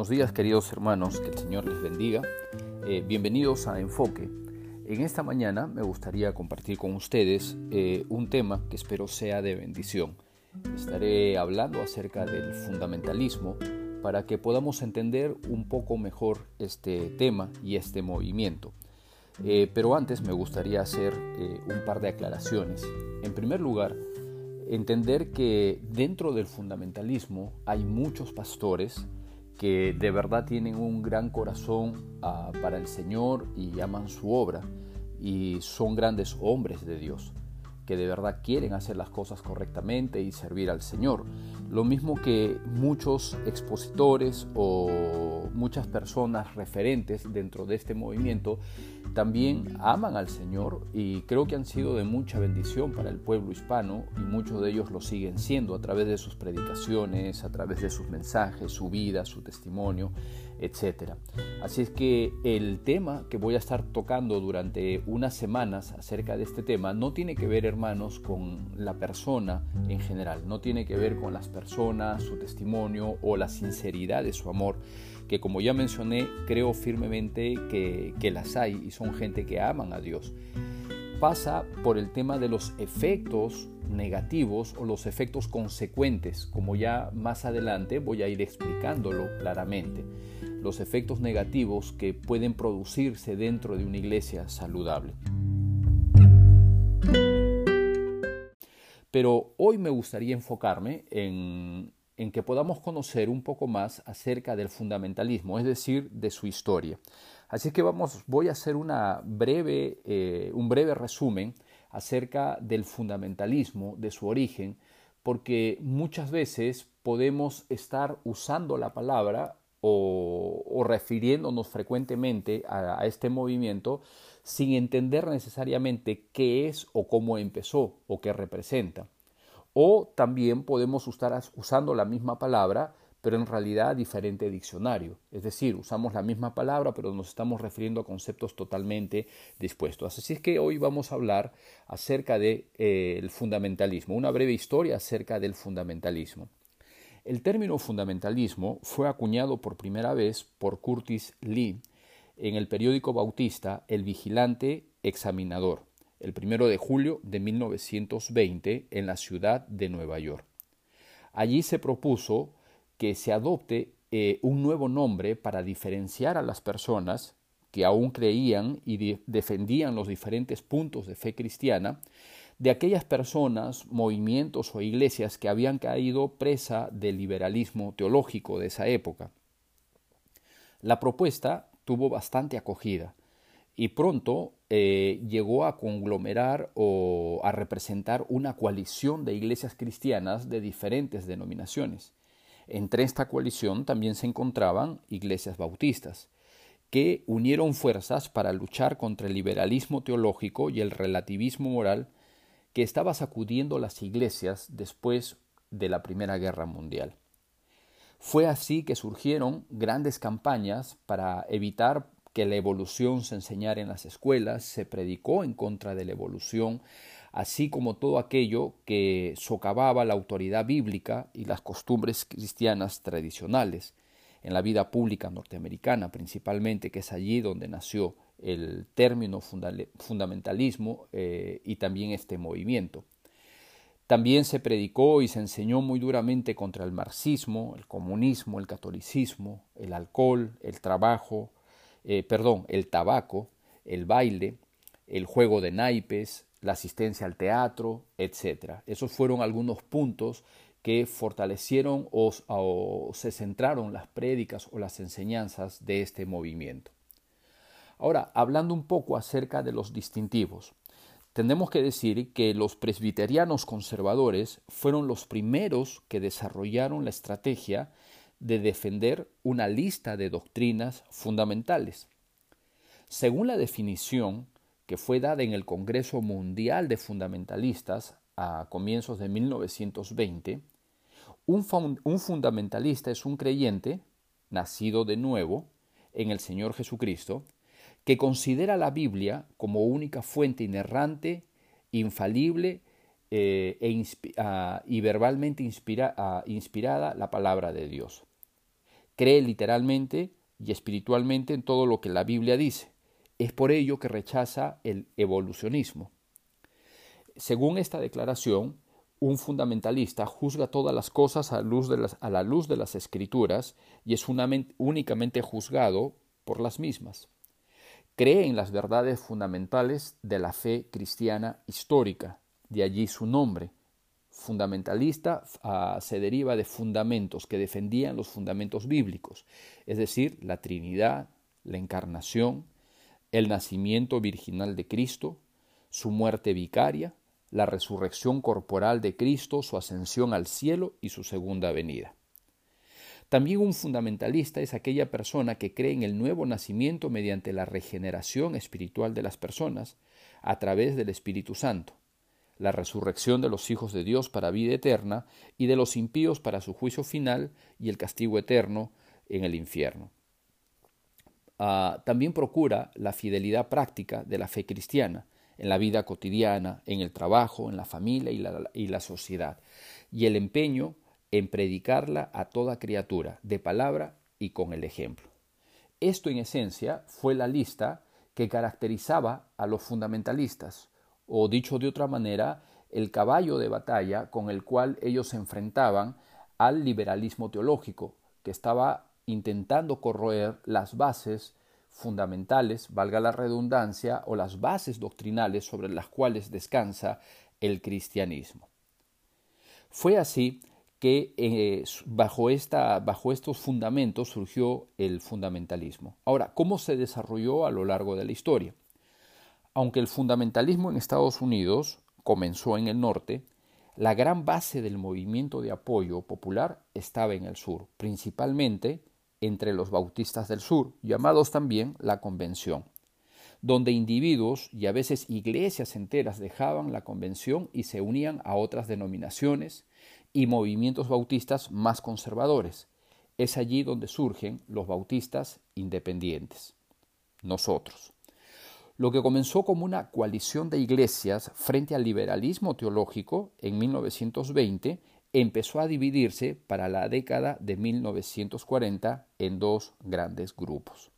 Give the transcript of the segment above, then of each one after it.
Buenos días queridos hermanos, que el Señor les bendiga. Eh, bienvenidos a Enfoque. En esta mañana me gustaría compartir con ustedes eh, un tema que espero sea de bendición. Estaré hablando acerca del fundamentalismo para que podamos entender un poco mejor este tema y este movimiento. Eh, pero antes me gustaría hacer un par de aclaraciones. En primer lugar, entender que dentro del fundamentalismo hay muchos pastores que de verdad tienen un gran corazón ah, para el Señor y aman su obra y son grandes hombres de Dios que de verdad quieren hacer las cosas correctamente y servir al Señor. Lo mismo que muchos expositores o muchas personas referentes dentro de este movimiento también aman al Señor y creo que han sido de mucha bendición para el pueblo hispano y muchos de ellos lo siguen siendo a través de sus predicaciones, a través de sus mensajes, su vida, su testimonio, etc. Así es que el tema que voy a estar tocando durante unas semanas acerca de este tema no tiene que ver, hermanos, con la persona en general, no tiene que ver con las personas, su testimonio o la sinceridad de su amor, que como ya mencioné, creo firmemente que, que las hay y son gente que aman a Dios. Pasa por el tema de los efectos negativos o los efectos consecuentes, como ya más adelante voy a ir explicándolo claramente, los efectos negativos que pueden producirse dentro de una iglesia saludable. Pero hoy me gustaría enfocarme en en que podamos conocer un poco más acerca del fundamentalismo, es decir, de su historia. Así que vamos, voy a hacer breve, eh, un breve resumen acerca del fundamentalismo, de su origen, porque muchas veces podemos estar usando la palabra o, refiriéndonos frecuentemente a, este movimiento sin entender necesariamente qué es o cómo empezó o qué representa. O también podemos estar usando la misma palabra, pero en realidad diferente diccionario. Es decir, usamos la misma palabra, pero nos estamos refiriendo a conceptos totalmente dispuestos. Así es que hoy vamos a hablar acerca del de, eh, fundamentalismo, una breve historia acerca del fundamentalismo. El término fundamentalismo fue acuñado por primera vez por Curtis Lee en el periódico bautista El Vigilante Examinador el primero de julio de 1920 en la ciudad de Nueva York. Allí se propuso que se adopte eh, un nuevo nombre para diferenciar a las personas que aún creían y defendían los diferentes puntos de fe cristiana de aquellas personas, movimientos o iglesias que habían caído presa del liberalismo teológico de esa época. La propuesta tuvo bastante acogida y pronto eh, llegó a conglomerar o a representar una coalición de iglesias cristianas de diferentes denominaciones. Entre esta coalición también se encontraban iglesias bautistas, que unieron fuerzas para luchar contra el liberalismo teológico y el relativismo moral que estaba sacudiendo las iglesias después de la Primera Guerra Mundial. Fue así que surgieron grandes campañas para evitar que la evolución se enseñara en las escuelas, se predicó en contra de la evolución, así como todo aquello que socavaba la autoridad bíblica y las costumbres cristianas tradicionales en la vida pública norteamericana, principalmente, que es allí donde nació el término fundamentalismo eh, y también este movimiento. También se predicó y se enseñó muy duramente contra el marxismo, el comunismo, el catolicismo, el alcohol, el trabajo, eh, perdón, el tabaco, el baile, el juego de naipes, la asistencia al teatro, etc. Esos fueron algunos puntos que fortalecieron o, se centraron las prédicas o las enseñanzas de este movimiento. Ahora, hablando un poco acerca de los distintivos, tenemos que decir que los presbiterianos conservadores fueron los primeros que desarrollaron la estrategia de defender una lista de doctrinas fundamentales. Según la definición que fue dada en el Congreso Mundial de Fundamentalistas a comienzos de 1920, un, un fundamentalista es un creyente, nacido de nuevo, en el Señor Jesucristo, que considera la Biblia como única fuente inerrante, infalible eh, e ah, y verbalmente inspirada la palabra de Dios cree literalmente y espiritualmente en todo lo que la Biblia dice. Es por ello que rechaza el evolucionismo. Según esta declaración, un fundamentalista juzga todas las cosas a, la luz de las escrituras y es únicamente juzgado por las mismas. Cree en las verdades fundamentales de la fe cristiana histórica, de allí su nombre. Fundamentalista ah, se deriva de fundamentos que defendían los fundamentos bíblicos, es decir, la Trinidad, la encarnación, el nacimiento virginal de Cristo, su muerte vicaria, la resurrección corporal de Cristo, su ascensión al cielo y su segunda venida. También un fundamentalista es aquella persona que cree en el nuevo nacimiento mediante la regeneración espiritual de las personas a través del Espíritu Santo, la resurrección de los hijos de Dios para vida eterna y de los impíos para su juicio final y el castigo eterno en el infierno. Ah, también procura la fidelidad práctica de la fe cristiana en la vida cotidiana, en el trabajo, en la familia y la, y la sociedad, y el empeño en predicarla a toda criatura, de palabra y con el ejemplo. Esto en esencia fue la lista que caracterizaba a los fundamentalistas, o dicho de otra manera, el caballo de batalla con el cual ellos se enfrentaban al liberalismo teológico, que estaba intentando corroer las bases fundamentales, valga la redundancia, o las bases doctrinales sobre las cuales descansa el cristianismo. Fue así que eh, bajo, esta, bajo estos fundamentos surgió el fundamentalismo. Ahora, ¿cómo se desarrolló a lo largo de la historia? Aunque el fundamentalismo en Estados Unidos comenzó en el norte, la gran base del movimiento de apoyo popular estaba en el sur, principalmente entre los bautistas del sur, llamados también la Convención, donde individuos y a veces iglesias enteras dejaban la Convención y se unían a otras denominaciones y movimientos bautistas más conservadores. Es allí donde surgen los bautistas independientes, nosotros. Lo que comenzó como una coalición de iglesias frente al liberalismo teológico en 1920 empezó a dividirse para la década de 1940 en dos grandes grupos.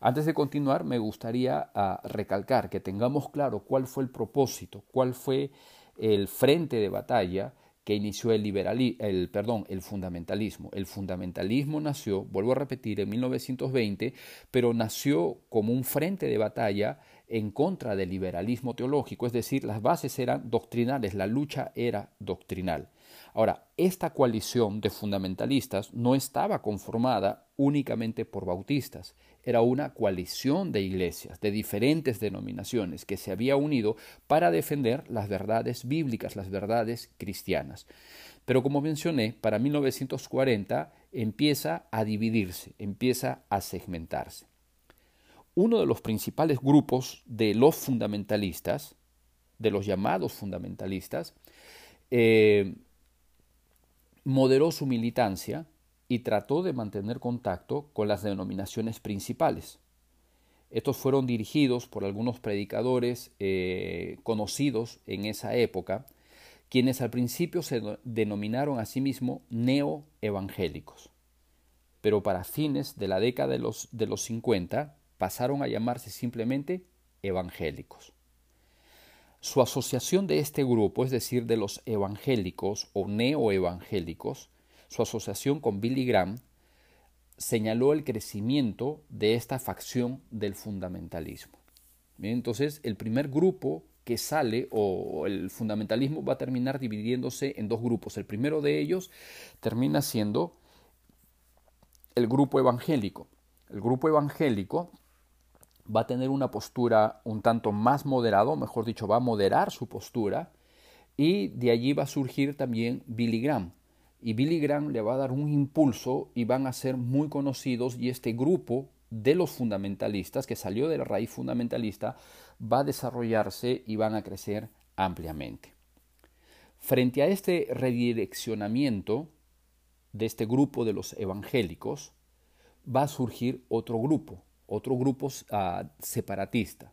Antes de continuar, me gustaría ah, recalcar que tengamos claro cuál fue el propósito, cuál fue el frente de batalla que inició el, el, el fundamentalismo. El fundamentalismo nació, vuelvo a repetir, en 1920, pero nació como un frente de batalla en contra del liberalismo teológico, es decir, las bases eran doctrinales, la lucha era doctrinal. Ahora, esta coalición de fundamentalistas no estaba conformada únicamente por bautistas, era una coalición de iglesias de diferentes denominaciones que se había unido para defender las verdades bíblicas, las verdades cristianas. Pero como mencioné, para 1940 empieza a dividirse, empieza a segmentarse. Uno de los principales grupos de los fundamentalistas, de los llamados fundamentalistas, eh, moderó su militancia y trató de mantener contacto con las denominaciones principales. Estos fueron dirigidos por algunos predicadores eh, conocidos en esa época, quienes al principio se denominaron a sí mismos neoevangélicos, pero para fines de la década de los, de los 50 pasaron a llamarse simplemente evangélicos. Su asociación de este grupo, es decir, de los evangélicos o neoevangélicos, su asociación con Billy Graham, señaló el crecimiento de esta facción del fundamentalismo. Entonces, el primer grupo que sale, o el fundamentalismo va a terminar dividiéndose en dos grupos. El primero de ellos termina siendo el grupo evangélico. El grupo evangélico va a tener una postura un tanto más moderado, mejor dicho, va a moderar su postura y de allí va a surgir también Billy Graham. Y Billy Graham le va a dar un impulso y van a ser muy conocidos y este grupo de los fundamentalistas que salió de la raíz fundamentalista va a desarrollarse y van a crecer ampliamente. Frente a este redireccionamiento de este grupo de los evangélicos, va a surgir otro grupo, otro grupo uh, separatista.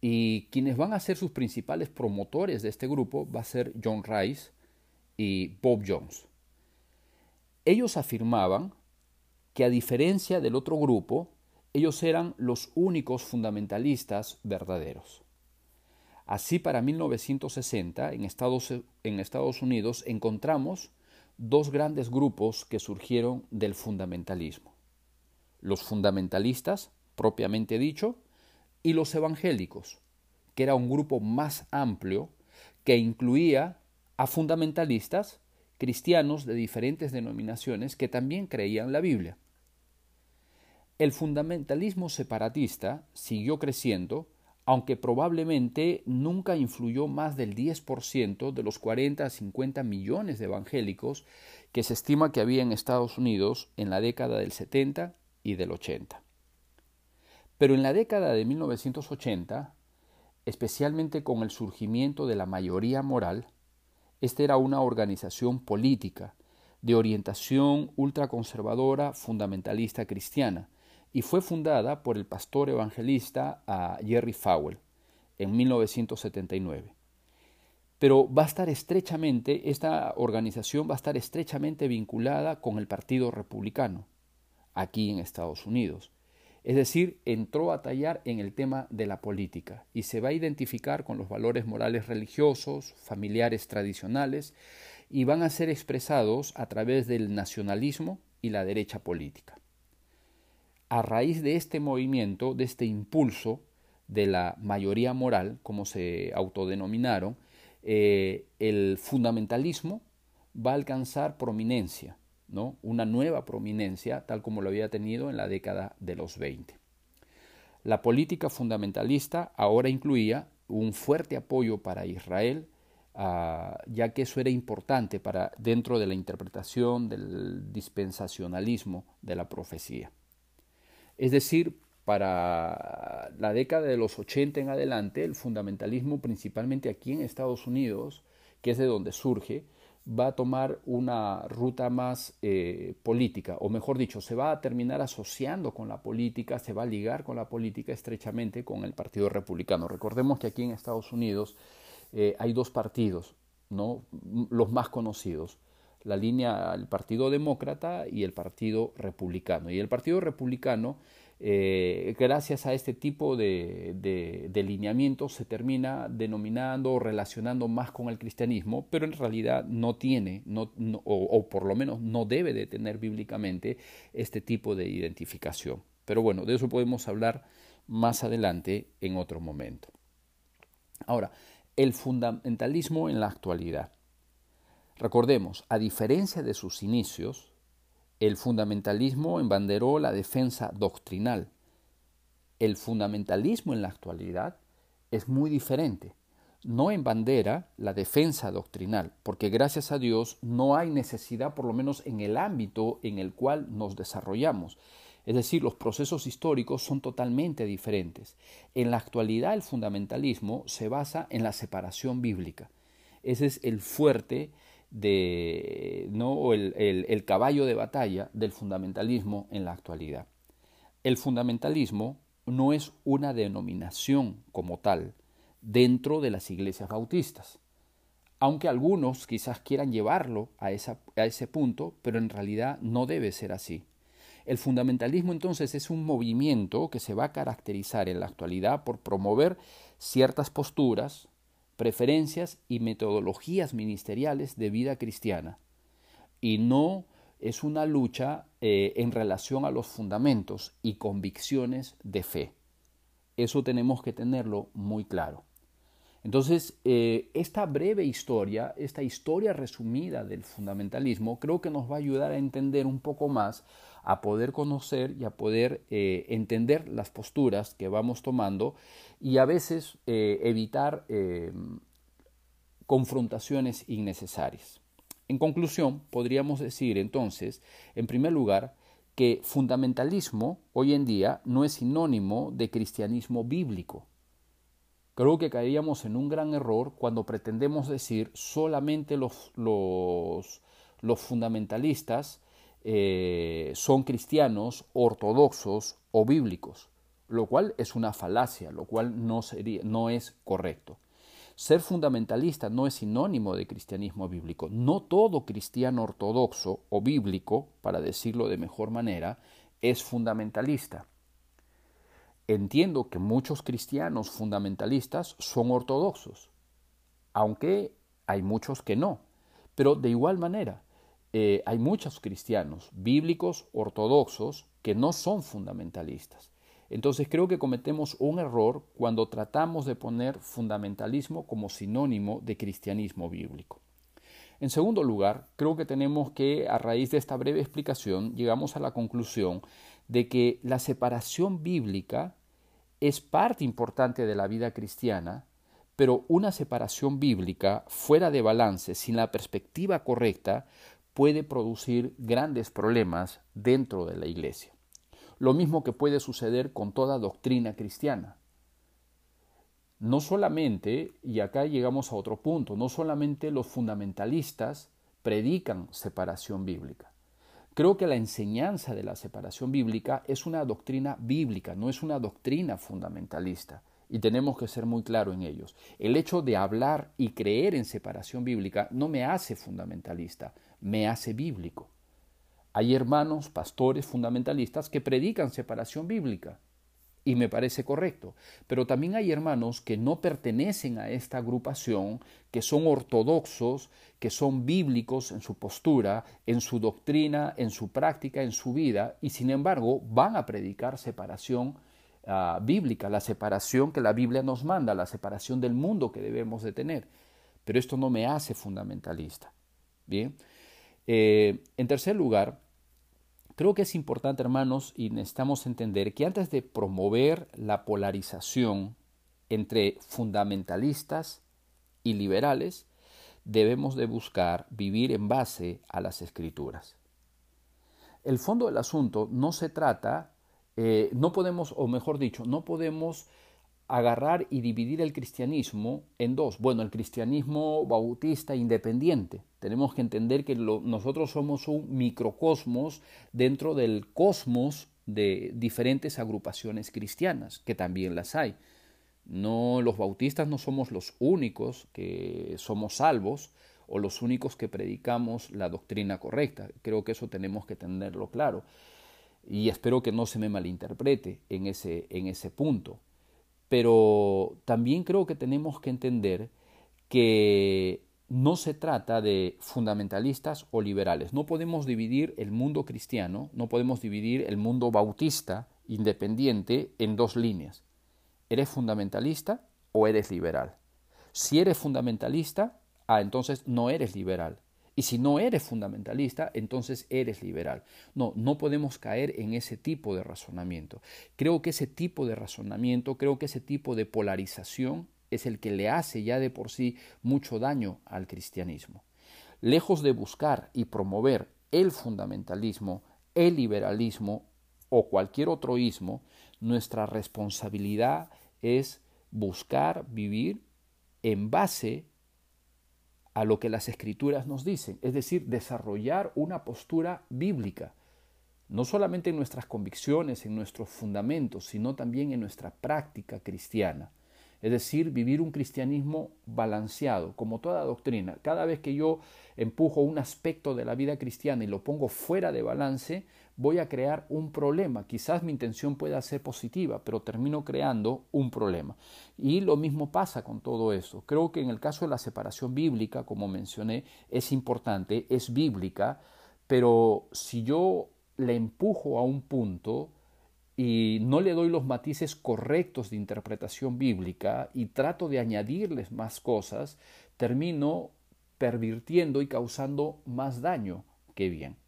Y quienes van a ser sus principales promotores de este grupo va a ser John Rice y Bob Jones. Ellos afirmaban que a diferencia del otro grupo, ellos eran los únicos fundamentalistas verdaderos. Así, para 1960, en Estados, en Estados Unidos encontramos dos grandes grupos que surgieron del fundamentalismo. Los fundamentalistas, propiamente dicho, y los evangélicos, que era un grupo más amplio que incluía a fundamentalistas cristianos de diferentes denominaciones que también creían la Biblia. El fundamentalismo separatista siguió creciendo, aunque probablemente nunca influyó más del 10% de los 40 a 50 millones de evangélicos que se estima que había en Estados Unidos en la década del 70 y del 80. Pero en la década de 1980, especialmente con el surgimiento de la mayoría moral, esta era una organización política de orientación ultraconservadora fundamentalista cristiana, y fue fundada por el pastor evangelista Jerry Fowell en 1979. Pero va a estar estrechamente, esta organización va a estar estrechamente vinculada con el Partido Republicano aquí en Estados Unidos. Es decir, entró a tallar en el tema de la política y se va a identificar con los valores morales religiosos, familiares tradicionales y van a ser expresados a través del nacionalismo y la derecha política a raíz de este movimiento, de este impulso de la mayoría moral, como se autodenominaron, eh, el fundamentalismo va a alcanzar prominencia, una nueva prominencia, tal como lo había tenido en la década de los 20. La política fundamentalista ahora incluía un fuerte apoyo para Israel, ah, ya que eso era importante para dentro de la interpretación del dispensacionalismo de la profecía. Es decir, para la década de los 80 en adelante, el fundamentalismo, principalmente aquí en Estados Unidos, que es de donde surge, va a tomar una ruta más eh, política, o mejor dicho, se va a terminar asociando con la política, se va a ligar con la política estrechamente con el Partido Republicano. Recordemos que aquí en Estados Unidos eh, hay dos partidos, ¿no? los más conocidos, la línea el Partido Demócrata y el Partido Republicano. Y el Partido Republicano, eh, gracias a este tipo de, de, se termina denominando o relacionando más con el cristianismo, pero en realidad no tiene, no, o, por lo menos no debe de tener bíblicamente este tipo de identificación. Pero bueno, de eso podemos hablar más adelante en otro momento. Ahora, el fundamentalismo en la actualidad. Recordemos, a diferencia de sus inicios, el fundamentalismo embanderó la defensa doctrinal. El fundamentalismo en la actualidad es muy diferente. No embandera la defensa doctrinal, porque gracias a Dios no hay necesidad, por lo menos en el ámbito en el cual nos desarrollamos. Es decir, los procesos históricos son totalmente diferentes. En la actualidad el fundamentalismo se basa en la separación bíblica. Ese es el fuerte de, ¿no? el, el caballo de batalla del fundamentalismo en la actualidad. El fundamentalismo no es una denominación como tal dentro de las iglesias bautistas, aunque algunos quizás quieran llevarlo a, esa, a ese punto, pero en realidad no debe ser así. El fundamentalismo entonces es un movimiento que se va a caracterizar en la actualidad por promover ciertas posturas, preferencias y metodologías ministeriales de vida cristiana. Y no es una lucha eh, en relación a los fundamentos y convicciones de fe. Eso tenemos que tenerlo muy claro. Entonces, eh, esta breve historia, esta historia resumida del fundamentalismo, creo que nos va a ayudar a entender un poco más, a poder conocer y a poder eh, entender las posturas que vamos tomando y a veces eh, evitar confrontaciones innecesarias. En conclusión, podríamos decir entonces, en primer lugar, que fundamentalismo hoy en día no es sinónimo de cristianismo bíblico Creo que caeríamos en un gran error cuando pretendemos decir solamente los, los fundamentalistas eh, son cristianos, ortodoxos o bíblicos, lo cual es una falacia, lo cual no, sería, no es correcto. Ser fundamentalista no es sinónimo de cristianismo bíblico. No todo cristiano ortodoxo o bíblico, para decirlo de mejor manera, es fundamentalista. Entiendo que muchos cristianos fundamentalistas son ortodoxos, aunque hay muchos que no. Pero de igual manera, eh, hay muchos cristianos bíblicos ortodoxos que no son fundamentalistas. Entonces creo que cometemos un error cuando tratamos de poner fundamentalismo como sinónimo de cristianismo bíblico. En segundo lugar, creo que tenemos que, a raíz de esta breve explicación, llegamos a la conclusión de que la separación bíblica es parte importante de la vida cristiana, pero una separación bíblica fuera de balance, sin la perspectiva correcta, puede producir grandes problemas dentro de la iglesia. Lo mismo que puede suceder con toda doctrina cristiana. No solamente, y acá llegamos a otro punto, no solamente los fundamentalistas predican separación bíblica. Creo que la enseñanza de la separación bíblica es una doctrina bíblica, no es una doctrina fundamentalista. Y tenemos que ser muy claros en ellos. El hecho de hablar y creer en separación bíblica no me hace fundamentalista, me hace bíblico. Hay hermanos, pastores fundamentalistas que predican separación bíblica y me parece correcto, pero también hay hermanos que no pertenecen a esta agrupación, que son ortodoxos, que son bíblicos en su postura, en su doctrina, en su práctica, en su vida, y sin embargo van a predicar separación ah, bíblica, la separación que la Biblia nos manda, la separación del mundo que debemos de tener. Pero esto no me hace fundamentalista. Bien. Eh, en tercer lugar, creo que es importante, hermanos, y necesitamos entender que antes de promover la polarización entre fundamentalistas y liberales, debemos de buscar vivir en base a las escrituras. El fondo del asunto no se trata, eh, no podemos, o mejor dicho, no podemos agarrar y dividir el cristianismo en dos. Bueno, el cristianismo bautista independiente. Tenemos que entender que nosotros somos un microcosmos dentro del cosmos de diferentes agrupaciones cristianas, que también las hay. No, los bautistas no somos los únicos que somos salvos o los únicos que predicamos la doctrina correcta. Creo que eso tenemos que tenerlo claro. Y espero que no se me malinterprete en ese, en ese punto. Pero también creo que tenemos que entender que no se trata de fundamentalistas o liberales. No podemos dividir el mundo cristiano, no podemos dividir el mundo bautista independiente en dos líneas. ¿Eres fundamentalista o eres liberal? Si eres fundamentalista, ah, entonces no eres liberal. Y si no eres fundamentalista, entonces eres liberal. No, no podemos caer en ese tipo de razonamiento. Creo que ese tipo de razonamiento, creo que ese tipo de polarización es el que le hace ya de por sí mucho daño al cristianismo. Lejos de buscar y promover el fundamentalismo, el liberalismo o cualquier otro ismo, nuestra responsabilidad es buscar vivir en base a lo que las escrituras nos dicen, es decir, desarrollar una postura bíblica, no solamente en nuestras convicciones, en nuestros fundamentos, sino también en nuestra práctica cristiana. Es decir, vivir un cristianismo balanceado, como toda doctrina. Cada vez que yo empujo un aspecto de la vida cristiana y lo pongo fuera de balance, voy a crear un problema. Quizás mi intención pueda ser positiva, pero termino creando un problema. Y lo mismo pasa con todo eso. Creo que en el caso de la separación bíblica, como mencioné, es importante, es bíblica, pero si yo le empujo a un punto y no le doy los matices correctos de interpretación bíblica y trato de añadirles más cosas, termino pervirtiendo y causando más daño que bien.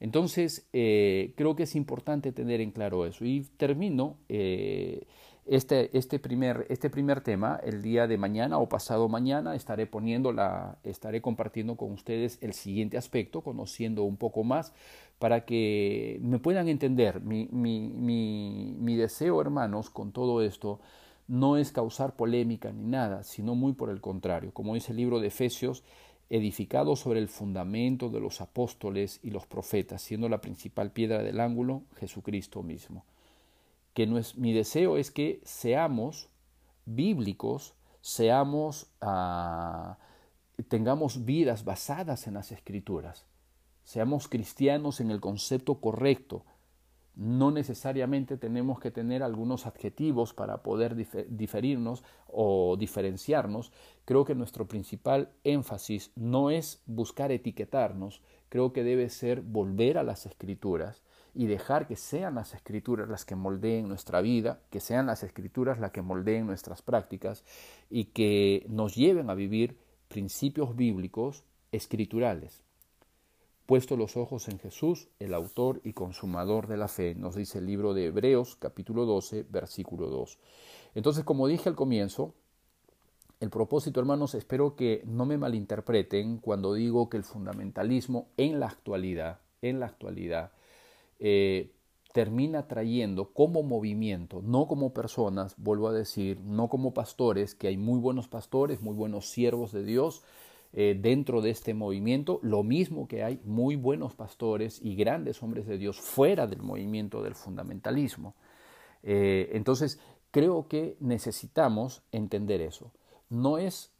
Entonces, eh, creo que es importante tener en claro eso. Y termino eh, este, este, primer, este primer tema el día de mañana o pasado mañana. Estaré poniendo la, estaré compartiendo con ustedes el siguiente aspecto, conociendo un poco más para que me puedan entender. Mi, mi, mi, mi deseo, hermanos, con todo esto no es causar polémica ni nada, sino muy por el contrario. Como dice el libro de Efesios, edificado sobre el fundamento de los apóstoles y los profetas, siendo la principal piedra del ángulo Jesucristo mismo. Que no es, mi deseo es que seamos bíblicos, seamos, ah, tengamos vidas basadas en las escrituras, seamos cristianos en el concepto correcto, no necesariamente tenemos que tener algunos adjetivos para poder diferirnos o diferenciarnos. Creo que nuestro principal énfasis no es buscar etiquetarnos, creo que debe ser volver a las escrituras y dejar que sean las escrituras las que moldeen nuestra vida, que sean las escrituras las que moldeen nuestras prácticas y que nos lleven a vivir principios bíblicos escriturales. Puesto los ojos en Jesús, el autor y consumador de la fe, nos dice el libro de Hebreos capítulo 12, versículo 2. Entonces, como dije al comienzo, el propósito, hermanos, espero que no me malinterpreten cuando digo que el fundamentalismo en la actualidad, en la actualidad, eh, termina trayendo como movimiento, no como personas, vuelvo a decir, no como pastores, que hay muy buenos pastores, muy buenos siervos de Dios, eh, dentro de este movimiento, lo mismo que hay muy buenos pastores y grandes hombres de Dios fuera del movimiento del fundamentalismo. Eh, entonces, creo que necesitamos entender eso. No es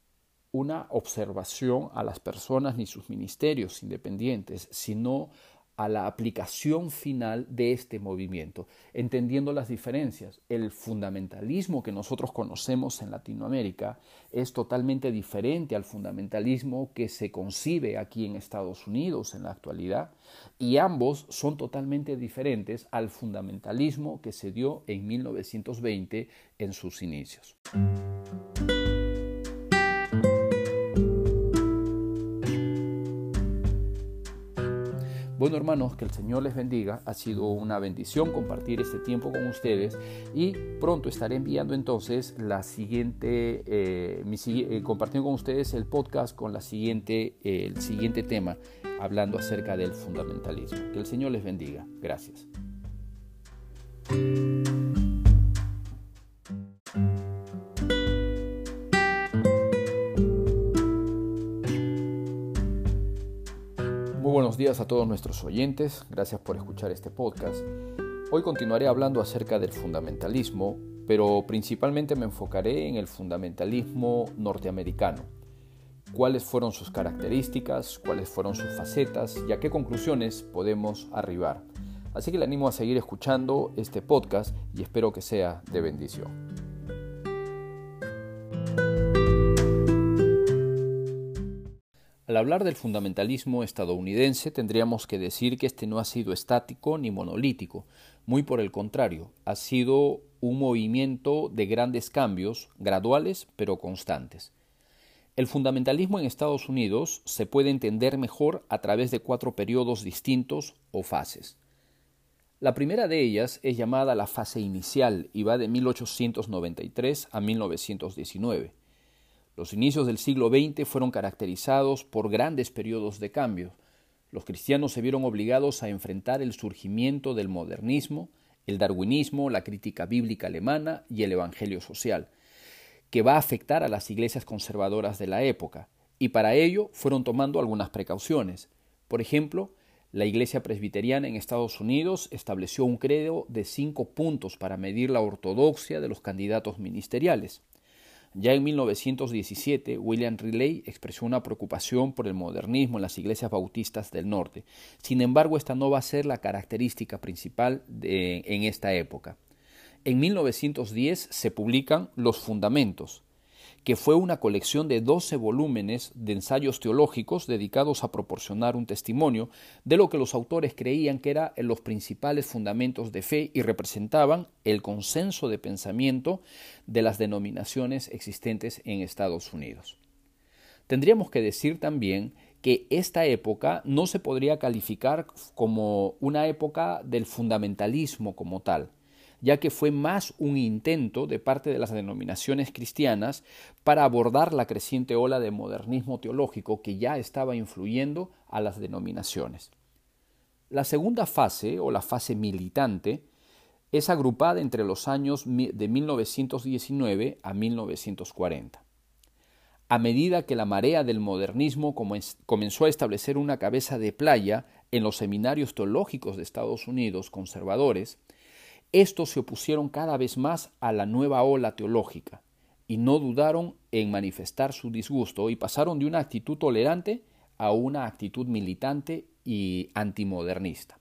una observación a las personas ni sus ministerios independientes, sino a la aplicación final de este movimiento, entendiendo las diferencias. El fundamentalismo que nosotros conocemos en Latinoamérica es totalmente diferente al fundamentalismo que se concibe aquí en Estados Unidos en la actualidad y ambos son totalmente diferentes al fundamentalismo que se dio en 1920 en sus inicios. Bueno hermanos, que el Señor les bendiga. Ha sido una bendición compartir este tiempo con ustedes y pronto estaré enviando entonces la siguiente, eh, eh, compartiendo con ustedes el podcast con la siguiente, eh, el siguiente tema, hablando acerca del fundamentalismo. Que el Señor les bendiga. Gracias. Buenos días a todos nuestros oyentes, gracias por escuchar este podcast. Hoy continuaré hablando acerca del fundamentalismo, pero principalmente me enfocaré en el fundamentalismo norteamericano. Cuáles fueron sus características, cuáles fueron sus facetas y a qué conclusiones podemos arribar. Así que le animo a seguir escuchando este podcast y espero que sea de bendición. Al hablar del fundamentalismo estadounidense tendríamos que decir que este no ha sido estático ni monolítico, muy por el contrario, ha sido un movimiento de grandes cambios, graduales pero constantes. El fundamentalismo en Estados Unidos se puede entender mejor a través de cuatro periodos distintos o fases. La primera de ellas es llamada la fase inicial y va de 1893 a 1919. Los inicios del siglo XX fueron caracterizados por grandes periodos de cambio. Los cristianos se vieron obligados a enfrentar el surgimiento del modernismo, el darwinismo, la crítica bíblica alemana y el evangelio social, que va a afectar a las iglesias conservadoras de la época, y para ello fueron tomando algunas precauciones. Por ejemplo, la Iglesia Presbiteriana en Estados Unidos estableció un credo de cinco puntos para medir la ortodoxia de los candidatos ministeriales. Ya en 1917, William Riley expresó una preocupación por el modernismo en las iglesias bautistas del norte. Sin embargo, esta no va a ser la característica principal en esta época. En 1910 se publican Los Fundamentos, que fue una colección de 12 volúmenes de ensayos teológicos dedicados a proporcionar un testimonio de lo que los autores creían que eran los principales fundamentos de fe y representaban el consenso de pensamiento de las denominaciones existentes en Estados Unidos. Tendríamos que decir también que esta época no se podría calificar como una época del fundamentalismo como tal, ya que fue más un intento de parte de las denominaciones cristianas para abordar la creciente ola de modernismo teológico que ya estaba influyendo a las denominaciones. La segunda fase, o la fase militante, es agrupada entre los años de 1919 a 1940. A medida que la marea del modernismo comenzó a establecer una cabeza de playa en los seminarios teológicos de Estados Unidos conservadores, estos se opusieron cada vez más a la nueva ola teológica. y no dudaron en manifestar su disgusto y pasaron de una actitud tolerante a una actitud militante y antimodernista.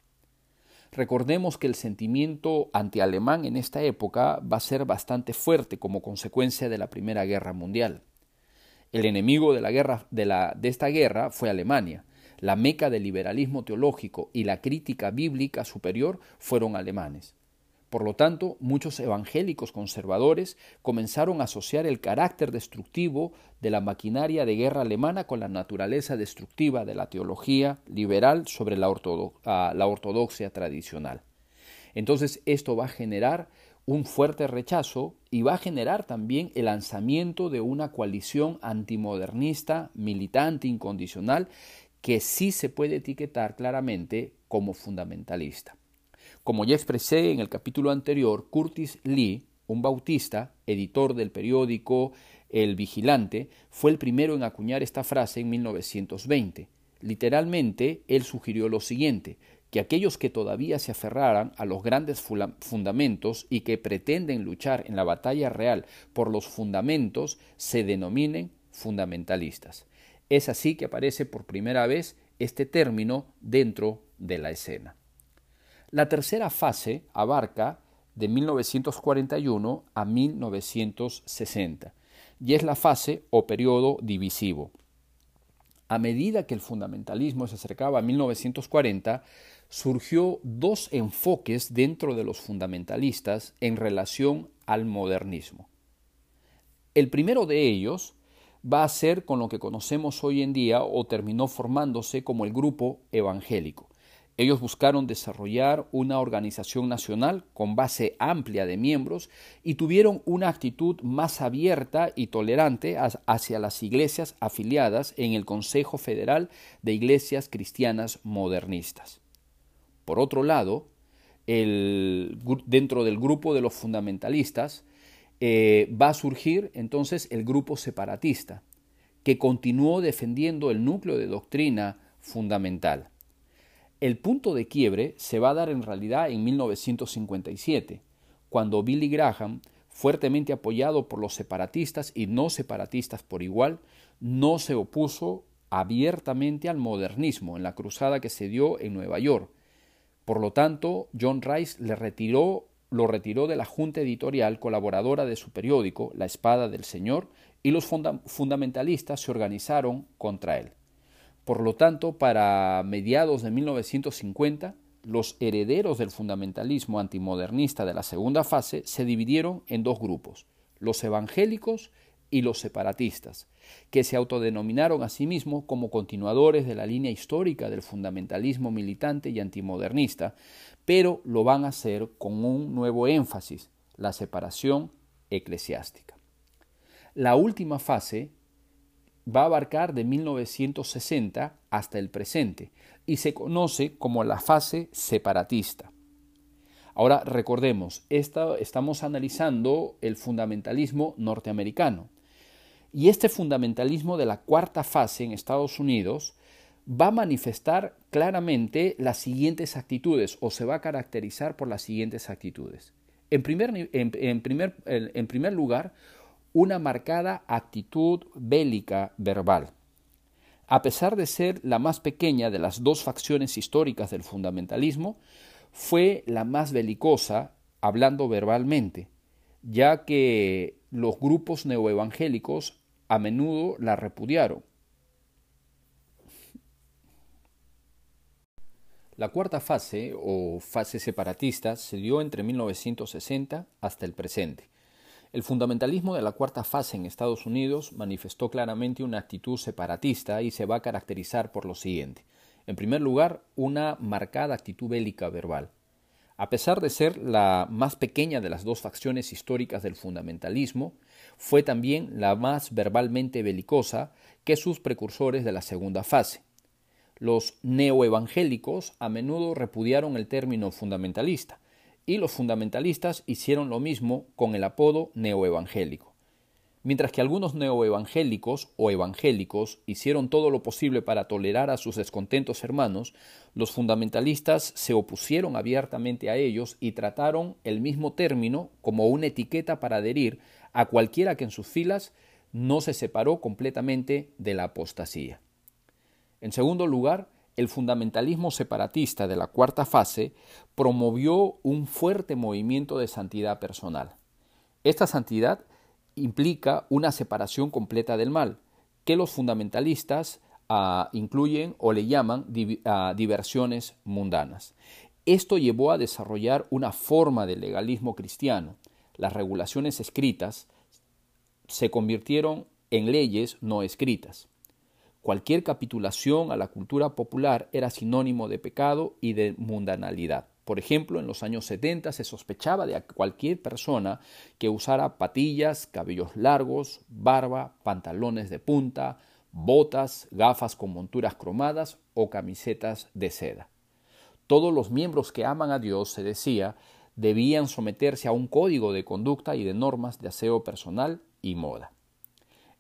Recordemos que el sentimiento antialemán en esta época va a ser bastante fuerte como consecuencia de la Primera Guerra Mundial. El enemigo de, la guerra, de, de esta guerra fue Alemania. La meca del liberalismo teológico y la crítica bíblica superior fueron alemanes. Por lo tanto, muchos evangélicos conservadores comenzaron a asociar el carácter destructivo de la maquinaria de guerra alemana con la naturaleza destructiva de la teología liberal sobre la, la ortodoxia tradicional. Entonces, esto va a generar un fuerte rechazo y va a generar también el lanzamiento de una coalición antimodernista, militante, incondicional, que sí se puede etiquetar claramente como fundamentalista. Como ya expresé en el capítulo anterior, Curtis Lee, un bautista, editor del periódico El Vigilante, fue el primero en acuñar esta frase en 1920. Literalmente, él sugirió lo siguiente, que aquellos que todavía se aferraran a los grandes fundamentos y que pretenden luchar en la batalla real por los fundamentos se denominen fundamentalistas. Es así que aparece por primera vez este término dentro de la escena. La tercera fase abarca de 1941 a 1960 y es la fase o periodo divisivo. A medida que el fundamentalismo se acercaba a 1940, surgió dos enfoques dentro de los fundamentalistas en relación al modernismo. El primero de ellos va a ser con lo que conocemos hoy en día o terminó formándose como el grupo evangélico. Ellos buscaron desarrollar una organización nacional con base amplia de miembros y tuvieron una actitud más abierta y tolerante hacia las iglesias afiliadas en el Consejo Federal de Iglesias Cristianas Modernistas. Por otro lado, dentro del grupo de los fundamentalistas eh, va a surgir entonces el grupo separatista, que continuó defendiendo el núcleo de doctrina fundamental. El punto de quiebre se va a dar en realidad en 1957, cuando Billy Graham, fuertemente apoyado por los separatistas y no separatistas por igual, no se opuso abiertamente al modernismo en la cruzada que se dio en Nueva York. Por lo tanto, John Rice lo retiró de la junta editorial colaboradora de su periódico, La Espada del Señor, y los fundamentalistas se organizaron contra él. Por lo tanto, para mediados de 1950, los herederos del fundamentalismo antimodernista de la segunda fase se dividieron en dos grupos, los evangélicos y los separatistas, que se autodenominaron a sí mismos como continuadores de la línea histórica del fundamentalismo militante y antimodernista, pero lo van a hacer con un nuevo énfasis, la separación eclesiástica. La última fase va a abarcar de 1960 hasta el presente y se conoce como la fase separatista. Ahora recordemos, estamos analizando el fundamentalismo norteamericano y este fundamentalismo de la cuarta fase en Estados Unidos va a manifestar claramente las siguientes actitudes o se va a caracterizar por las siguientes actitudes. En primer, en primer, en primer lugar, una marcada actitud bélica verbal. A pesar de ser la más pequeña de las dos facciones históricas del fundamentalismo, fue la más belicosa hablando verbalmente, ya que los grupos neoevangélicos a menudo la repudiaron. La cuarta fase, o fase separatista, se dio entre 1960 hasta el presente. El fundamentalismo de la cuarta fase en Estados Unidos manifestó claramente una actitud separatista y se va a caracterizar por lo siguiente. En primer lugar, una marcada actitud bélica verbal. A pesar de ser la más pequeña de las dos facciones históricas del fundamentalismo, fue también la más verbalmente belicosa que sus precursores de la segunda fase. Los neoevangélicos a menudo repudiaron el término fundamentalista, y los fundamentalistas hicieron lo mismo con el apodo neoevangélico. Mientras que algunos neoevangélicos o evangélicos hicieron todo lo posible para tolerar a sus descontentos hermanos, los fundamentalistas se opusieron abiertamente a ellos y trataron el mismo término como una etiqueta para adherir a cualquiera que en sus filas no se separó completamente de la apostasía. En segundo lugar, el fundamentalismo separatista de la cuarta fase promovió un fuerte movimiento de santidad personal. Esta santidad implica una separación completa del mal, que los fundamentalistas ah, incluyen o le llaman ah, diversiones mundanas. Esto llevó a desarrollar una forma de legalismo cristiano. Las regulaciones escritas se convirtieron en leyes no escritas. Cualquier capitulación a la cultura popular era sinónimo de pecado y de mundanalidad. Por ejemplo, en los años 70 se sospechaba de cualquier persona que usara patillas, cabellos largos, barba, pantalones de punta, botas, gafas con monturas cromadas o camisetas de seda. Todos los miembros que aman a Dios, se decía, debían someterse a un código de conducta y de normas de aseo personal y moda.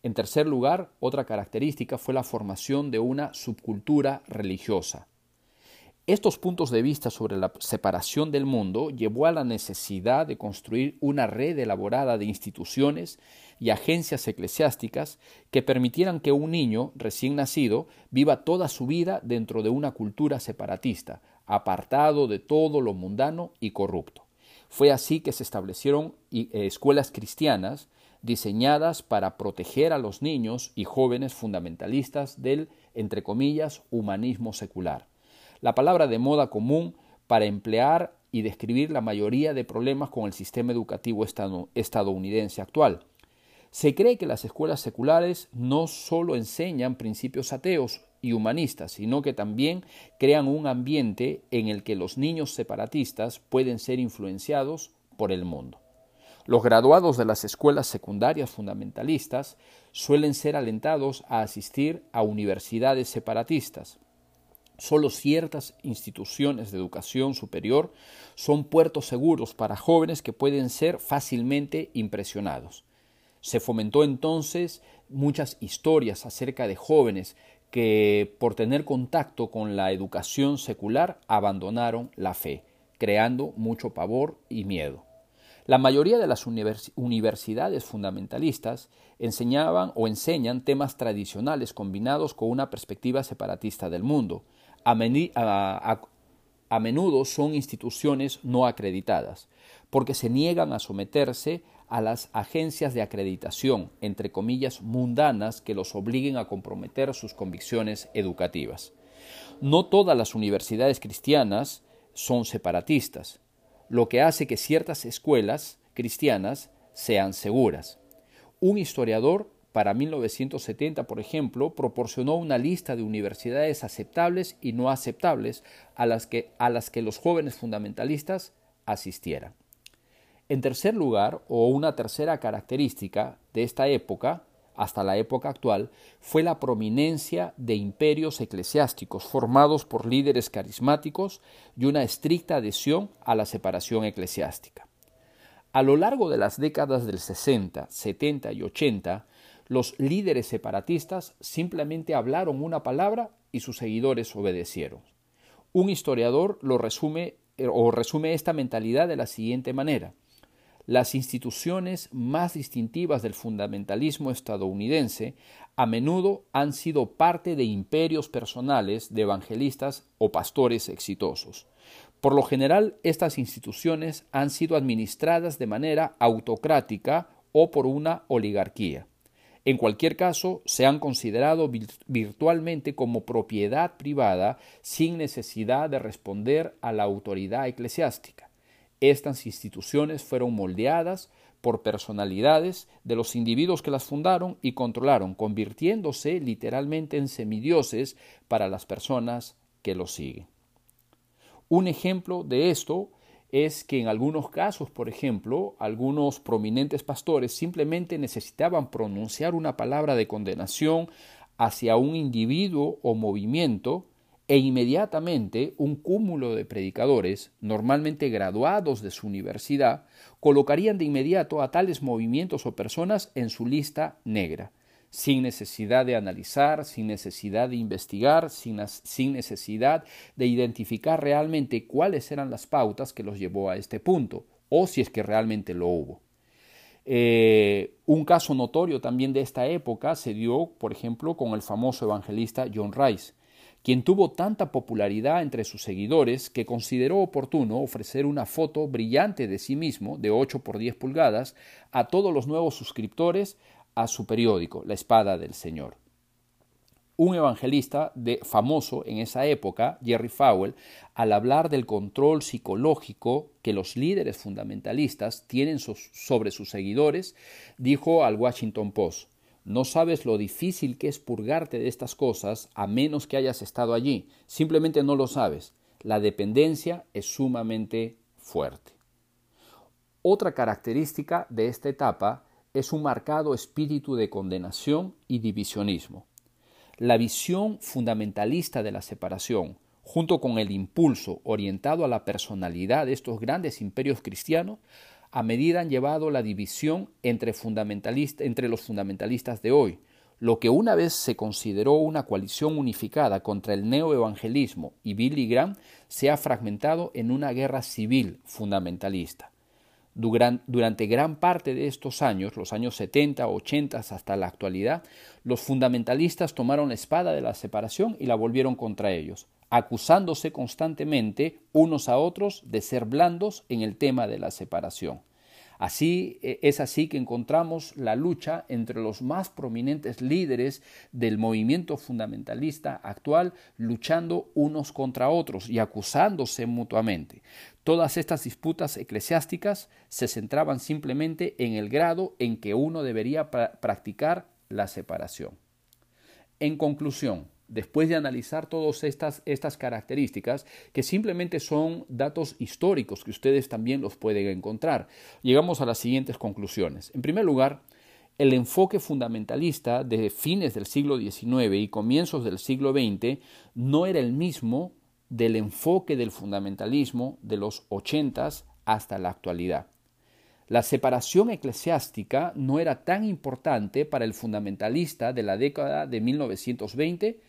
En tercer lugar, otra característica fue la formación de una subcultura religiosa. Estos puntos de vista sobre la separación del mundo llevó a la necesidad de construir una red elaborada de instituciones y agencias eclesiásticas que permitieran que un niño recién nacido viva toda su vida dentro de una cultura separatista, apartado de todo lo mundano y corrupto. Fue así que se establecieron eh, escuelas cristianas diseñadas para proteger a los niños y jóvenes fundamentalistas del, entre comillas, humanismo secular. La palabra de moda común para emplear y describir la mayoría de problemas con el sistema educativo estadounidense actual. Se cree que las escuelas seculares no solo enseñan principios ateos y humanistas, sino que también crean un ambiente en el que los niños separatistas pueden ser influenciados por el mundo. Los graduados de las escuelas secundarias fundamentalistas suelen ser alentados a asistir a universidades separatistas. Solo ciertas instituciones de educación superior son puertos seguros para jóvenes que pueden ser fácilmente impresionados. Se fomentó entonces muchas historias acerca de jóvenes que por tener contacto con la educación secular abandonaron la fe, creando mucho pavor y miedo. La mayoría de las universidades fundamentalistas enseñaban o enseñan temas tradicionales combinados con una perspectiva separatista del mundo. A, menudo son instituciones no acreditadas, porque se niegan a someterse a las agencias de acreditación, entre comillas, mundanas que los obliguen a comprometer sus convicciones educativas. No todas las universidades cristianas son separatistas lo que hace que ciertas escuelas cristianas sean seguras. Un historiador para 1970, por ejemplo, proporcionó una lista de universidades aceptables y no aceptables a las que, a las que los jóvenes fundamentalistas asistieran. En tercer lugar, o una tercera característica de esta época, hasta la época actual fue la prominencia de imperios eclesiásticos formados por líderes carismáticos y una estricta adhesión a la separación eclesiástica. A lo largo de las décadas del 60, 70 y 80, los líderes separatistas simplemente hablaron una palabra y sus seguidores obedecieron. Un historiador lo resume o resume esta mentalidad de la siguiente manera: las instituciones más distintivas del fundamentalismo estadounidense a menudo han sido parte de imperios personales de evangelistas o pastores exitosos. Por lo general, estas instituciones han sido administradas de manera autocrática o por una oligarquía. En cualquier caso, se han considerado virtualmente como propiedad privada sin necesidad de responder a la autoridad eclesiástica. Estas instituciones fueron moldeadas por personalidades de los individuos que las fundaron y controlaron, convirtiéndose literalmente en semidioses para las personas que los siguen. Un ejemplo de esto es que en algunos casos, por ejemplo, algunos prominentes pastores simplemente necesitaban pronunciar una palabra de condenación hacia un individuo o movimiento e inmediatamente un cúmulo de predicadores, normalmente graduados de su universidad, colocarían de inmediato a tales movimientos o personas en su lista negra, sin necesidad de analizar, sin necesidad de investigar, sin, necesidad de identificar realmente cuáles eran las pautas que los llevó a este punto, o si es que realmente lo hubo. Eh, un caso notorio también de esta época se dio, por ejemplo, con el famoso evangelista John Rice, quien tuvo tanta popularidad entre sus seguidores que consideró oportuno ofrecer una foto brillante de sí mismo, de 8 por 10 pulgadas, a todos los nuevos suscriptores a su periódico, La Espada del Señor. Un evangelista de, famoso en esa época, Jerry Fowell, al hablar del control psicológico que los líderes fundamentalistas tienen sobre sus seguidores, dijo al Washington Post, no sabes lo difícil que es purgarte de estas cosas a menos que hayas estado allí, simplemente no lo sabes. La dependencia es sumamente fuerte. Otra característica de esta etapa es un marcado espíritu de condenación y divisionismo. La visión fundamentalista de la separación, junto con el impulso orientado a la personalidad de estos grandes imperios cristianos, a medida han llevado la división entre, entre los fundamentalistas de hoy, lo que una vez se consideró una coalición unificada contra el neoevangelismo y Billy Graham se ha fragmentado en una guerra civil fundamentalista. Durante gran parte de estos años, los años 70, 80 hasta la actualidad, los fundamentalistas tomaron la espada de la separación y la volvieron contra ellos, acusándose constantemente unos a otros de ser blandos en el tema de la separación. Así e, es así que encontramos la lucha entre los más prominentes líderes del movimiento fundamentalista actual luchando unos contra otros y acusándose mutuamente. Todas estas disputas eclesiásticas se centraban simplemente en el grado en que uno debería practicar la separación. En conclusión, después de analizar todas estas, estas características, que simplemente son datos históricos que ustedes también los pueden encontrar, llegamos a las siguientes conclusiones. En primer lugar, el enfoque fundamentalista de fines del siglo XIX y comienzos del siglo XX no era el mismo del enfoque del fundamentalismo de los ochentas hasta la actualidad. La separación eclesiástica no era tan importante para el fundamentalista de la década de 1920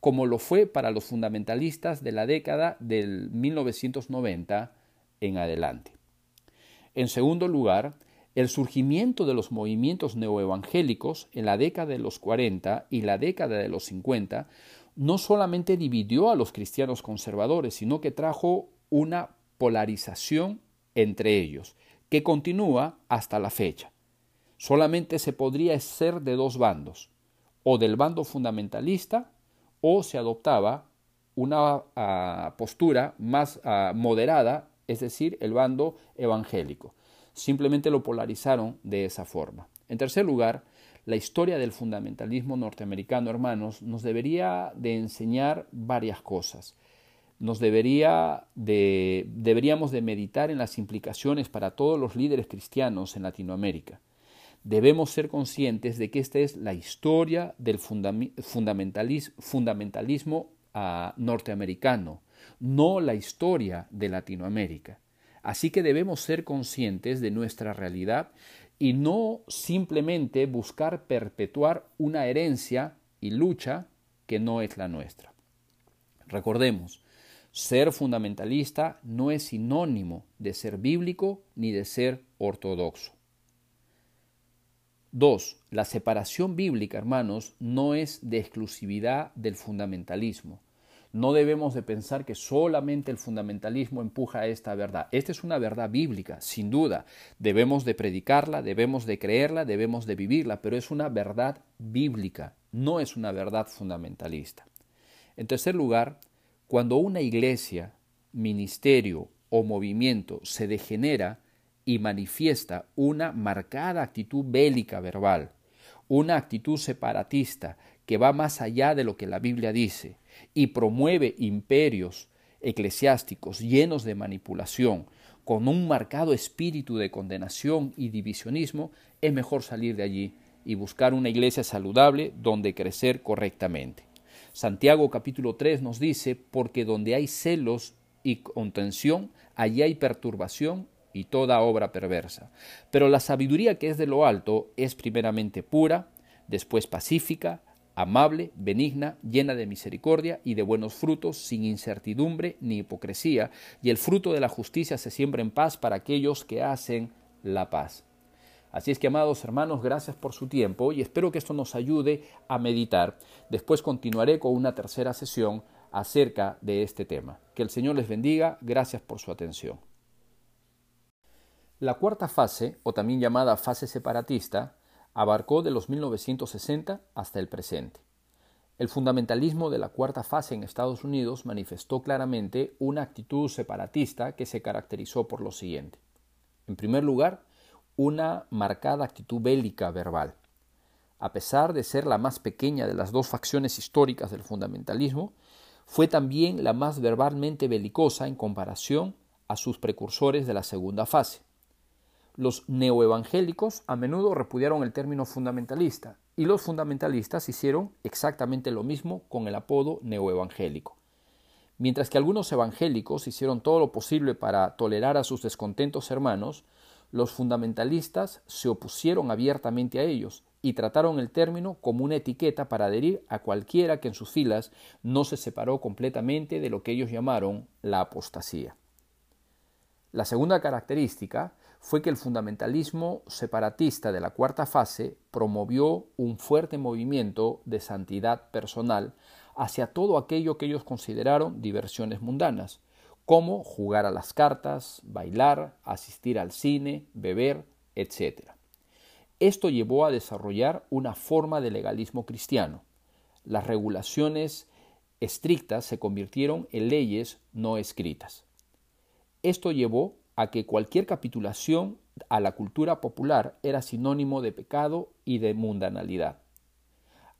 como lo fue para los fundamentalistas de la década del 1990 en adelante. En segundo lugar, el surgimiento de los movimientos neoevangélicos en la década de los 40 y la década de los 50 no solamente dividió a los cristianos conservadores, sino que trajo una polarización entre ellos, que continúa hasta la fecha. Solamente se podría ser de dos bandos, o del bando fundamentalista, o se adoptaba una ah, postura más ah, moderada, es decir, el bando evangélico. Simplemente lo polarizaron de esa forma. En tercer lugar, la historia del fundamentalismo norteamericano, hermanos, nos debería de enseñar varias cosas nos debería de, deberíamos de meditar en las implicaciones para todos los líderes cristianos en Latinoamérica. Debemos ser conscientes de que esta es la historia del fundamentalismo, ah, norteamericano, no la historia de Latinoamérica. Así que debemos ser conscientes de nuestra realidad y no simplemente buscar perpetuar una herencia y lucha que no es la nuestra. Recordemos, ser fundamentalista no es sinónimo de ser bíblico ni de ser ortodoxo. Dos, la separación bíblica, hermanos, no es de exclusividad del fundamentalismo. No debemos de pensar que solamente el fundamentalismo empuja a esta verdad. Esta es una verdad bíblica, sin duda. Debemos de predicarla, debemos de creerla, debemos de vivirla, pero es una verdad bíblica, no es una verdad fundamentalista. En tercer lugar, cuando una iglesia, ministerio o movimiento se degenera y manifiesta una marcada actitud bélica verbal, una actitud separatista que va más allá de lo que la Biblia dice y promueve imperios eclesiásticos llenos de manipulación, con un marcado espíritu de condenación y divisionismo, es mejor salir de allí y buscar una iglesia saludable donde crecer correctamente. Santiago capítulo 3 nos dice, porque donde hay celos y contención, allí hay perturbación y toda obra perversa. Pero la sabiduría que es de lo alto es primeramente pura, después pacífica, amable, benigna, llena de misericordia y de buenos frutos, sin incertidumbre ni hipocresía, y el fruto de la justicia se siembra en paz para aquellos que hacen la paz. Así es que, amados hermanos, gracias por su tiempo y espero que esto nos ayude a meditar. Después continuaré con una tercera sesión acerca de este tema. Que el Señor les bendiga. Gracias por su atención. La cuarta fase, o también llamada fase separatista, abarcó de los 1960 hasta el presente. El fundamentalismo de la cuarta fase en Estados Unidos manifestó claramente una actitud separatista que se caracterizó por lo siguiente. En primer lugar, una marcada actitud bélica verbal. A pesar de ser la más pequeña de las dos facciones históricas del fundamentalismo, fue también la más verbalmente belicosa en comparación a sus precursores de la segunda fase. Los neoevangélicos a menudo repudiaron el término fundamentalista y los fundamentalistas hicieron exactamente lo mismo con el apodo neoevangélico. Mientras que algunos evangélicos hicieron todo lo posible para tolerar a sus descontentos hermanos, los fundamentalistas se opusieron abiertamente a ellos y trataron el término como una etiqueta para adherir a cualquiera que en sus filas no se separó completamente de lo que ellos llamaron la apostasía. La segunda característica fue que el fundamentalismo separatista de la cuarta fase promovió un fuerte movimiento de santidad personal hacia todo aquello que ellos consideraron diversiones mundanas, como jugar a las cartas, bailar, asistir al cine, beber, etc. Esto llevó a desarrollar una forma de legalismo cristiano. Las regulaciones estrictas se convirtieron en leyes no escritas. Esto llevó a que cualquier capitulación a la cultura popular era sinónimo de pecado y de mundanalidad.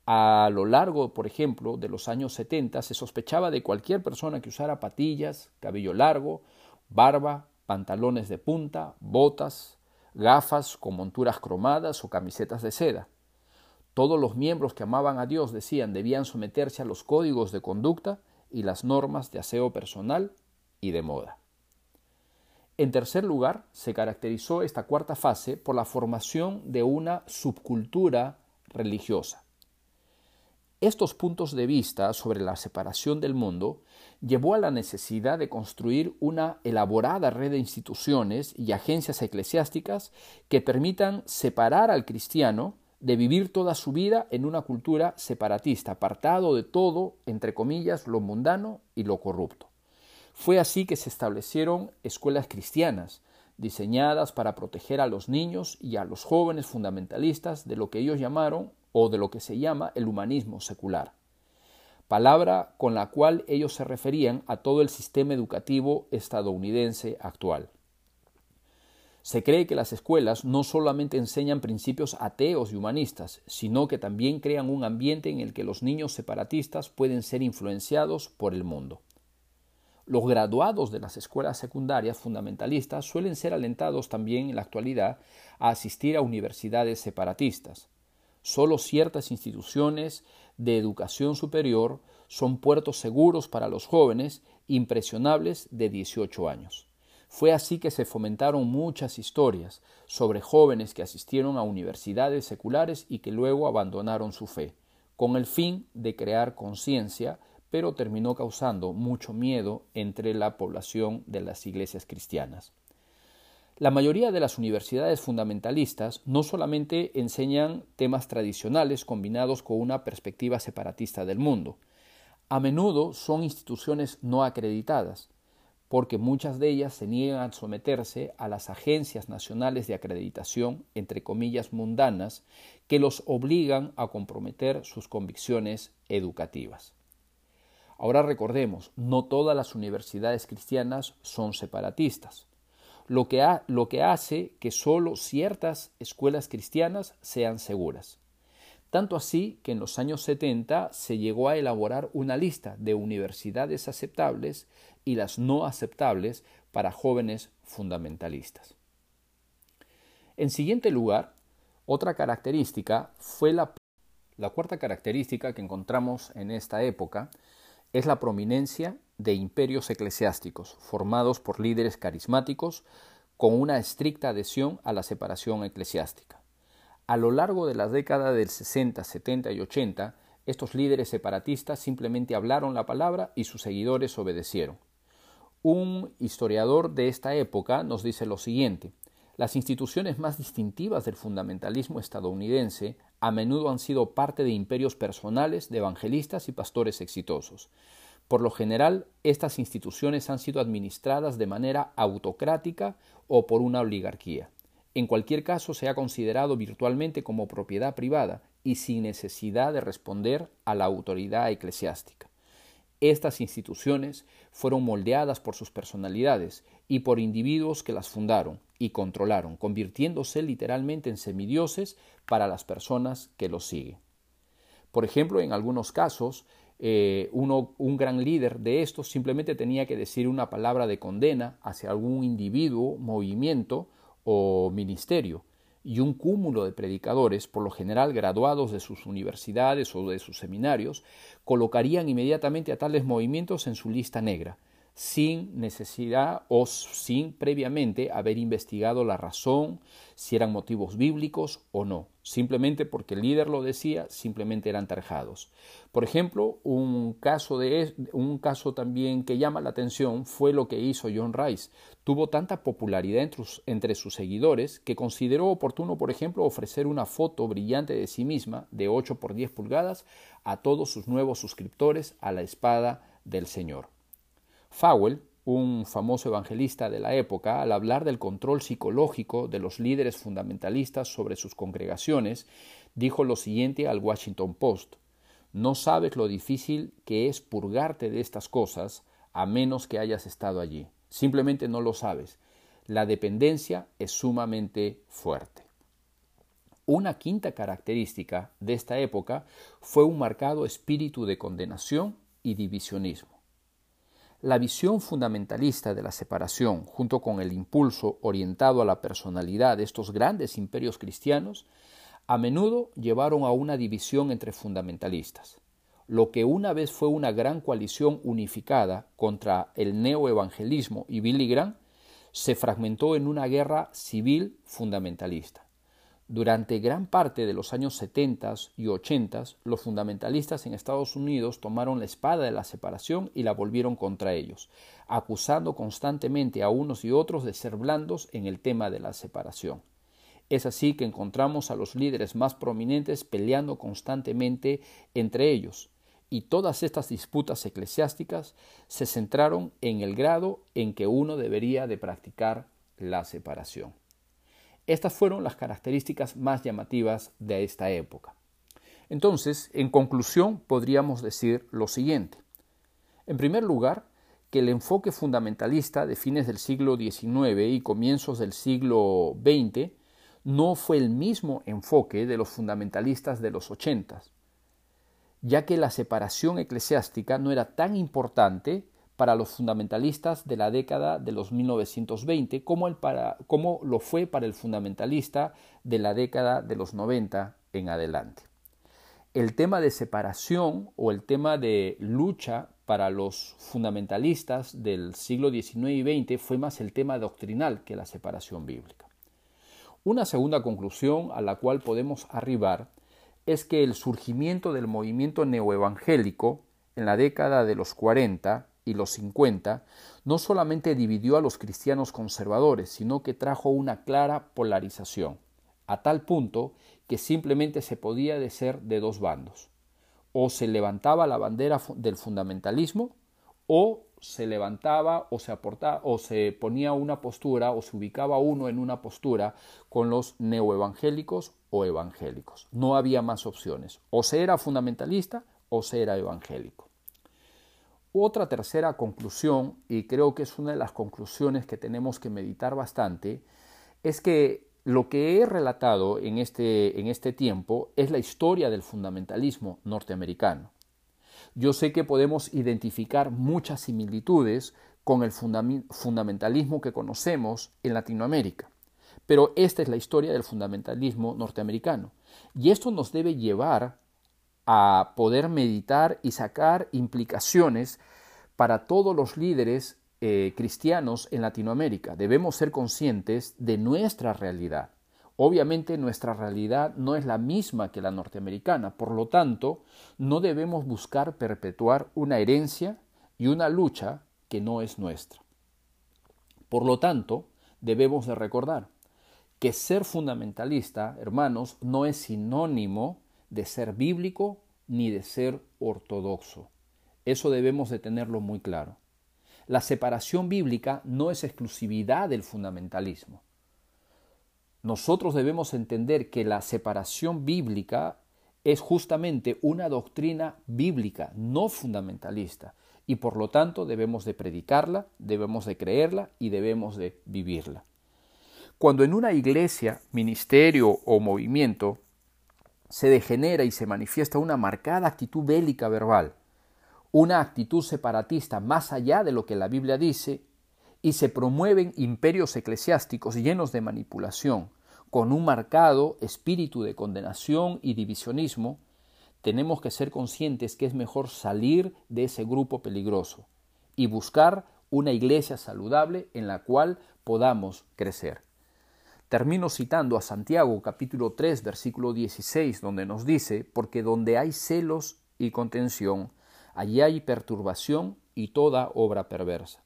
A lo largo, por ejemplo, de los años 70 se sospechaba de cualquier persona que usara patillas, cabello largo, barba, pantalones de punta, botas, gafas con monturas cromadas o camisetas de seda. Todos los miembros que amaban a Dios decían debían someterse a los códigos de conducta y las normas de aseo personal y de moda. En tercer lugar, se caracterizó esta cuarta fase por la formación de una subcultura religiosa. Estos puntos de vista sobre la separación del mundo llevó a la necesidad de construir una elaborada red de instituciones y agencias eclesiásticas que permitan separar al cristiano de vivir toda su vida en una cultura separatista, apartado de todo, entre comillas, lo mundano y lo corrupto. Fue así que se establecieron escuelas cristianas, diseñadas para proteger a los niños y a los jóvenes fundamentalistas de lo que ellos llamaron o de lo que se llama el humanismo secular, palabra con la cual ellos se referían a todo el sistema educativo estadounidense actual. Se cree que las escuelas no solamente enseñan principios ateos y humanistas, sino que también crean un ambiente en el que los niños separatistas pueden ser influenciados por el mundo. Los graduados de las escuelas secundarias fundamentalistas suelen ser alentados también en la actualidad a asistir a universidades separatistas. Solo ciertas instituciones de educación superior son puertos seguros para los jóvenes impresionables de 18 años. Fue así que se fomentaron muchas historias sobre jóvenes que asistieron a universidades seculares y que luego abandonaron su fe, con el fin de crear conciencia pero terminó causando mucho miedo entre la población de las iglesias cristianas. La mayoría de las universidades fundamentalistas no solamente enseñan temas tradicionales combinados con una perspectiva separatista del mundo, a menudo son instituciones no acreditadas, porque muchas de ellas se niegan a someterse a las agencias nacionales de acreditación, entre comillas, mundanas, que los obligan a comprometer sus convicciones educativas. Ahora recordemos, no todas las universidades cristianas son separatistas, lo que, hace que solo ciertas escuelas cristianas sean seguras. Tanto así que en los años 70 se llegó a elaborar una lista de universidades aceptables y las no aceptables para jóvenes fundamentalistas. En siguiente lugar, otra característica fue la, la cuarta característica que encontramos en esta época es la prominencia de imperios eclesiásticos formados por líderes carismáticos con una estricta adhesión a la separación eclesiástica. A lo largo de las décadas del 60, 70 y 80, estos líderes separatistas simplemente hablaron la palabra y sus seguidores obedecieron. Un historiador de esta época nos dice lo siguiente, Las instituciones más distintivas del fundamentalismo estadounidense a menudo han sido parte de imperios personales de evangelistas y pastores exitosos. Por lo general, estas instituciones han sido administradas de manera autocrática o por una oligarquía. En cualquier caso, se ha considerado virtualmente como propiedad privada y sin necesidad de responder a la autoridad eclesiástica. Estas instituciones fueron moldeadas por sus personalidades y por individuos que las fundaron y controlaron, convirtiéndose literalmente en semidioses para las personas que los siguen. Por ejemplo, en algunos casos, eh, uno, un gran líder de estos simplemente tenía que decir una palabra de condena hacia algún individuo, movimiento o ministerio, y un cúmulo de predicadores, por lo general graduados de sus universidades o de sus seminarios, colocarían inmediatamente a tales movimientos en su lista negra, sin necesidad o sin previamente haber investigado la razón, si eran motivos bíblicos o no. Simplemente porque el líder lo decía, simplemente eran tarjados. Por ejemplo, un caso, de, un caso también que llama la atención fue lo que hizo John Rice. Tuvo tanta popularidad entre, entre sus seguidores que consideró oportuno, por ejemplo, ofrecer una foto brillante de sí misma de 8 por 10 pulgadas a todos sus nuevos suscriptores a la espada del Señor. Fowell, un famoso evangelista de la época, al hablar del control psicológico de los líderes fundamentalistas sobre sus congregaciones, dijo lo siguiente al Washington Post No sabes lo difícil que es purgarte de estas cosas a menos que hayas estado allí. Simplemente no lo sabes. La dependencia es sumamente fuerte. Una quinta característica de esta época fue un marcado espíritu de condenación y divisionismo. La visión fundamentalista de la separación, junto con el impulso orientado a la personalidad de estos grandes imperios cristianos, a menudo llevaron a una división entre fundamentalistas. Lo que una vez fue una gran coalición unificada contra el neoevangelismo y Billy Graham, se fragmentó en una guerra civil fundamentalista. Durante gran parte de los años 70 y 80, los fundamentalistas en Estados Unidos tomaron la espada de la separación y la volvieron contra ellos, acusando constantemente a unos y otros de ser blandos en el tema de la separación. Es así que encontramos a los líderes más prominentes peleando constantemente entre ellos, y todas estas disputas eclesiásticas se centraron en el grado en que uno debería de practicar la separación. Estas fueron las características más llamativas de esta época. Entonces, en conclusión, podríamos decir lo siguiente. En primer lugar, que el enfoque fundamentalista de fines del siglo XIX y comienzos del siglo XX no fue el mismo enfoque de los fundamentalistas de los ochentas, ya que la separación eclesiástica no era tan importante para los fundamentalistas de la década de los 1920 como, el para, como lo fue para el fundamentalista de la década de los 90 en adelante. El tema de separación o el tema de lucha para los fundamentalistas del siglo XIX y XX fue más el tema doctrinal que la separación bíblica. Una segunda conclusión a la cual podemos arribar es que el surgimiento del movimiento neoevangélico en la década de los 40 y los 50 no solamente dividió a los cristianos conservadores, sino que trajo una clara polarización, a tal punto que simplemente se podía decir de dos bandos. O se levantaba la bandera del fundamentalismo, o se levantaba o se aportaba o se ponía una postura o se ubicaba uno en una postura con los neoevangélicos o evangélicos. No había más opciones. O se era fundamentalista o se era evangélico. Otra tercera conclusión, y creo que es una de las conclusiones que tenemos que meditar bastante, es que lo que he relatado en este, en este tiempo es la historia del fundamentalismo norteamericano. Yo sé que podemos identificar muchas similitudes con el fundamentalismo que conocemos en Latinoamérica, pero esta es la historia del fundamentalismo norteamericano. Y esto nos debe llevar a poder meditar y sacar implicaciones para todos los líderes eh, cristianos en Latinoamérica. Debemos ser conscientes de nuestra realidad. Obviamente nuestra realidad no es la misma que la norteamericana, por lo tanto, no debemos buscar perpetuar una herencia y una lucha que no es nuestra. Por lo tanto, debemos de recordar, que ser fundamentalista, hermanos, no es sinónimo de ser bíblico ni de ser ortodoxo. Eso debemos de tenerlo muy claro. La separación bíblica no es exclusividad del fundamentalismo. Nosotros debemos entender que la separación bíblica es justamente una doctrina bíblica, no fundamentalista, y por lo tanto debemos de predicarla, debemos de creerla y debemos de vivirla. Cuando en una iglesia, ministerio o movimiento se degenera y se manifiesta una marcada actitud bélica verbal, una actitud separatista más allá de lo que la Biblia dice, y se promueven imperios eclesiásticos llenos de manipulación, con un marcado espíritu de condenación y divisionismo, tenemos que ser conscientes que es mejor salir de ese grupo peligroso y buscar una iglesia saludable en la cual podamos crecer. Termino citando a Santiago capítulo 3 versículo 16 donde nos dice, porque donde hay celos y contención, allí hay perturbación y toda obra perversa.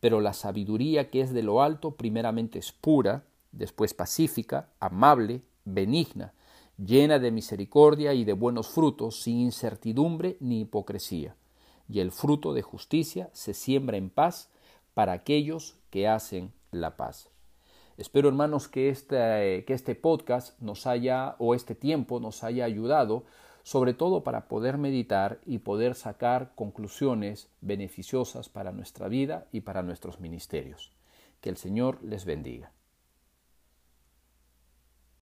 Pero la sabiduría que es de lo alto primeramente es pura, después pacífica, amable, benigna, llena de misericordia y de buenos frutos, sin incertidumbre ni hipocresía. Y el fruto de justicia se siembra en paz para aquellos que hacen la paz. Espero, hermanos, que este, que este podcast nos haya, o este tiempo nos haya ayudado, sobre todo para poder meditar y poder sacar conclusiones beneficiosas para nuestra vida y para nuestros ministerios. Que el Señor les bendiga.